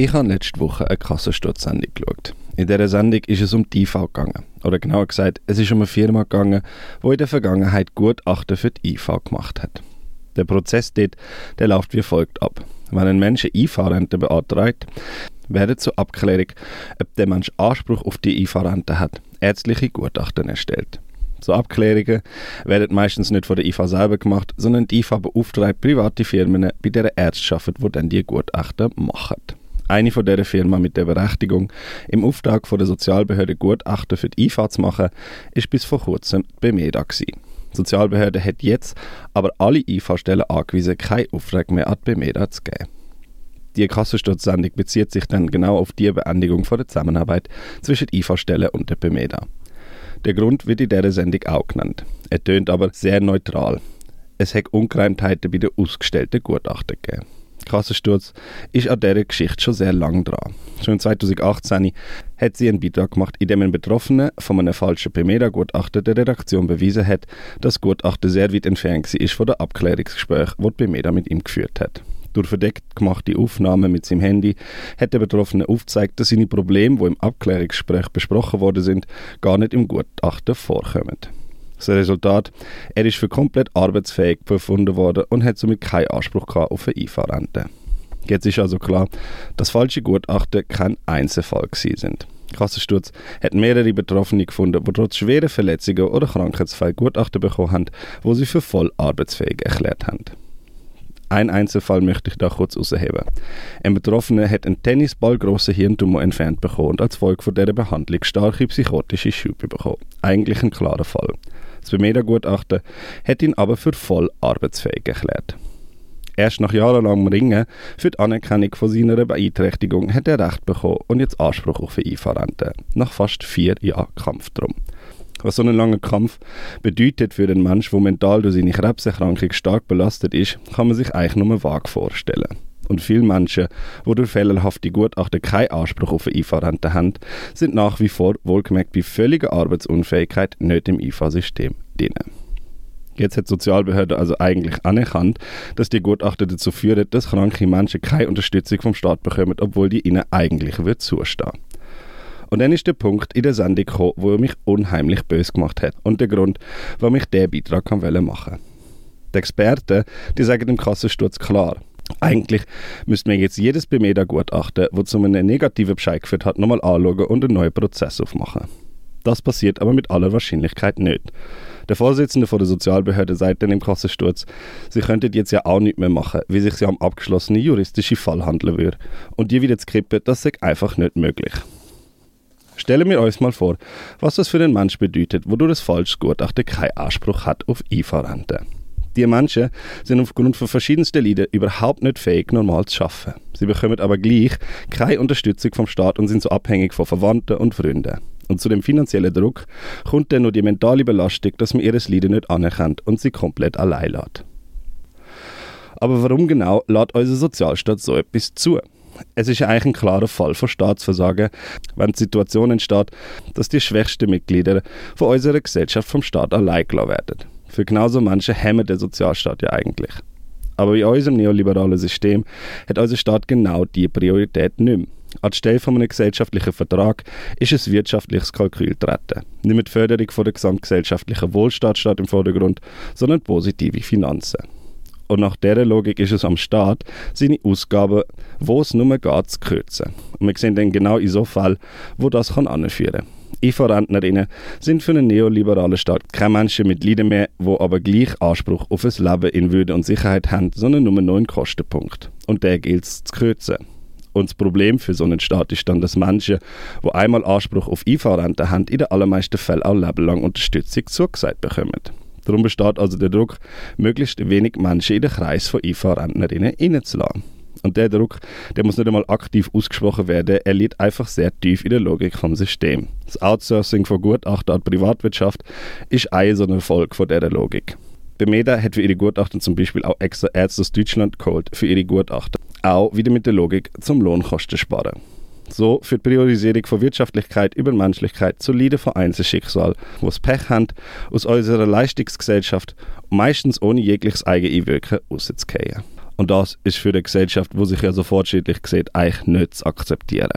Ich habe letzte Woche eine Kassensturz-Sendung geschaut. In dieser Sendung ist es um die IV gegangen. Oder genauer gesagt, es ist um eine Firma gegangen, die in der Vergangenheit Gutachten für die IV gemacht hat. Der Prozess dort, der läuft wie folgt ab. Wenn ein Mensch eine IV-Rente beantragt, werden zur Abklärung, ob der Mensch Anspruch auf die IV-Rente hat, ärztliche Gutachten erstellt. So Abklärungen werden meistens nicht von der IV selber gemacht, sondern die IV beauftragt private Firmen, bei deren Ärzte arbeiten, die dann die Gutachten machen eine von dieser Firma mit der Berechtigung, im Auftrag von der Sozialbehörde Gutachten für die IFA zu machen, ist bis vor kurzem die Bemeda gewesen. Die Sozialbehörde hat jetzt aber alle IFA-Stellen angewiesen, keinen Auftrag mehr an die zu geben. Die Kassensturzsendung bezieht sich dann genau auf die Beendigung von der Zusammenarbeit zwischen IFA-Stellen und der Bemeda. Der Grund wird in dieser Sendung auch genannt. Er tönt aber sehr neutral. Es hat Ungereimtheiten bei den ausgestellten Gutachten gegeben. Kassensturz ist an dieser Geschichte schon sehr lang dran. Schon 2018 hat sie einen Beitrag gemacht, in dem ein Betroffener von einem falschen Bemeda-Gutachten der Redaktion bewiesen hat, dass das Gutachten sehr weit entfernt war von der Abklärungsgespräch, die, die mit ihm geführt hat. Durch verdeckt gemachte Aufnahmen mit seinem Handy hat der Betroffene aufgezeigt, dass seine Probleme, die im Abklärungsgespräch besprochen worden sind, gar nicht im Gutachten vorkommen. Das Resultat, er ist für komplett arbeitsfähig befunden worden und hat somit keinen Anspruch auf eine IV-Rente. Jetzt ist also klar, dass falsche Gutachten kein Einzelfall sind. Kassensturz hat mehrere Betroffene gefunden, die trotz schwerer Verletzungen oder Krankheitsfällen Gutachten bekommen haben, wo sie für voll arbeitsfähig erklärt haben. Ein Einzelfall möchte ich da kurz herausheben. Ein Betroffener hat einen Tennisball grossen Hirntumor entfernt bekommen und als Folge von dieser Behandlung starke psychotische Schübe bekommen. Eigentlich ein klarer Fall. Das Bemeda-Gutachten hat ihn aber für voll arbeitsfähig erklärt. Erst nach jahrelangem Ringen für die Anerkennung von seiner Beeinträchtigung hat er Recht bekommen und jetzt Anspruch auf eine IV-Rente. Nach fast vier Jahren Kampf drum. Was so ein langer Kampf bedeutet für den Menschen, der mental durch seine Krebserkrankung stark belastet ist, kann man sich eigentlich nur vage vorstellen. Und viele Menschen, die durch fehlerhafte Gutachten keinen Anspruch auf eine IV-Rente haben, sind nach wie vor, wohlgemerkt bei völliger Arbeitsunfähigkeit, nicht im IV-System drin. Jetzt hat die Sozialbehörde also eigentlich anerkannt, dass die Gutachten dazu führen, dass kranke Menschen keine Unterstützung vom Staat bekommen, obwohl die ihnen eigentlich wird zustehen. Und dann ist der Punkt in der Sendung gekommen, wo mich unheimlich böse gemacht hat und der Grund, warum ich diesen Beitrag machen wollte. Die Experten die sagen im Kassensturz klar, eigentlich müsste man jetzt jedes Bemeda-Gutachten, das zu einem negativen Bescheid geführt hat, nochmal anschauen und einen neuen Prozess aufmachen. Das passiert aber mit aller Wahrscheinlichkeit nicht. Der Vorsitzende von der Sozialbehörde sagt dann im Kassensturz, sie könnten jetzt ja auch nichts mehr machen, wie sich ja um abgeschlossene juristische Fall handeln würde. Und die wieder zu kippen, das ist einfach nicht möglich. Stellen wir uns mal vor, was das für einen Mensch bedeutet, wo durch das falsches Gutachten keinen Anspruch hat auf IV-Rente. Die Menschen sind aufgrund von verschiedensten Leiden überhaupt nicht fähig, normal zu arbeiten. Sie bekommen aber gleich keine Unterstützung vom Staat und sind so abhängig von Verwandten und Freunden. Und zu dem finanziellen Druck kommt dann noch die mentale Belastung, dass man ihres Leiden nicht anerkennt und sie komplett allein lässt. Aber warum genau lädt unser Sozialstaat so etwas zu? Es ist eigentlich ein klarer Fall von Staatsversagen, wenn die Situation entsteht, dass die schwächsten Mitglieder von unserer Gesellschaft vom Staat allein gelassen werden. Für genauso haben wir den Sozialstaat ja eigentlich. Aber in unserem neoliberalen System hat unser Staat genau diese Priorität nicht mehr. Anstelle von einem gesellschaftlichen Vertrag ist ein wirtschaftliches Kalkül treten. Nicht die Förderung von der gesamtgesellschaftlichen Wohlstand steht im Vordergrund, sondern positive Finanzen. Und nach dieser Logik ist es am Staat, seine Ausgaben, wo es nur geht, zu kürzen. Und wir sehen dann genau in so Fall, wo das kann anführen kann. IV-Rentnerinnen sind für einen neoliberalen Staat keine Menschen mit Leiden mehr, die aber gleich Anspruch auf ein Leben in Würde und Sicherheit haben, sondern nur einen Kostenpunkt. Und der gilt es zu kürzen. Und das Problem für so einen Staat ist dann, dass Menschen, die einmal Anspruch auf IV-Rente haben, in den allermeisten Fällen auch lebenlang Unterstützung zugesagt bekommen. Darum besteht also der Druck, möglichst wenig Menschen in den Kreis von IV-Rentnerinnen hineinzulassen. Und der Druck, der muss nicht einmal aktiv ausgesprochen werden, er liegt einfach sehr tief in der Logik vom System. Das Outsourcing von Gutachten an die Privatwirtschaft ist ein so ein Erfolg von dieser Logik. Bemeda hat für ihre Gutachten zum Beispiel auch extra Ärzte aus Deutschland geholt für ihre Gutachten. Auch wieder mit der Logik zum Lohnkosten sparen. So die Priorisierung von Wirtschaftlichkeit über Menschlichkeit solide von Einzelschicksal, wo es Pech haben, aus unserer Leistungsgesellschaft meistens ohne jegliches Eigeneinwirken rauszugehen. Und das ist für eine Gesellschaft, wo sich ja so fortschrittlich sieht, eigentlich nicht zu akzeptieren.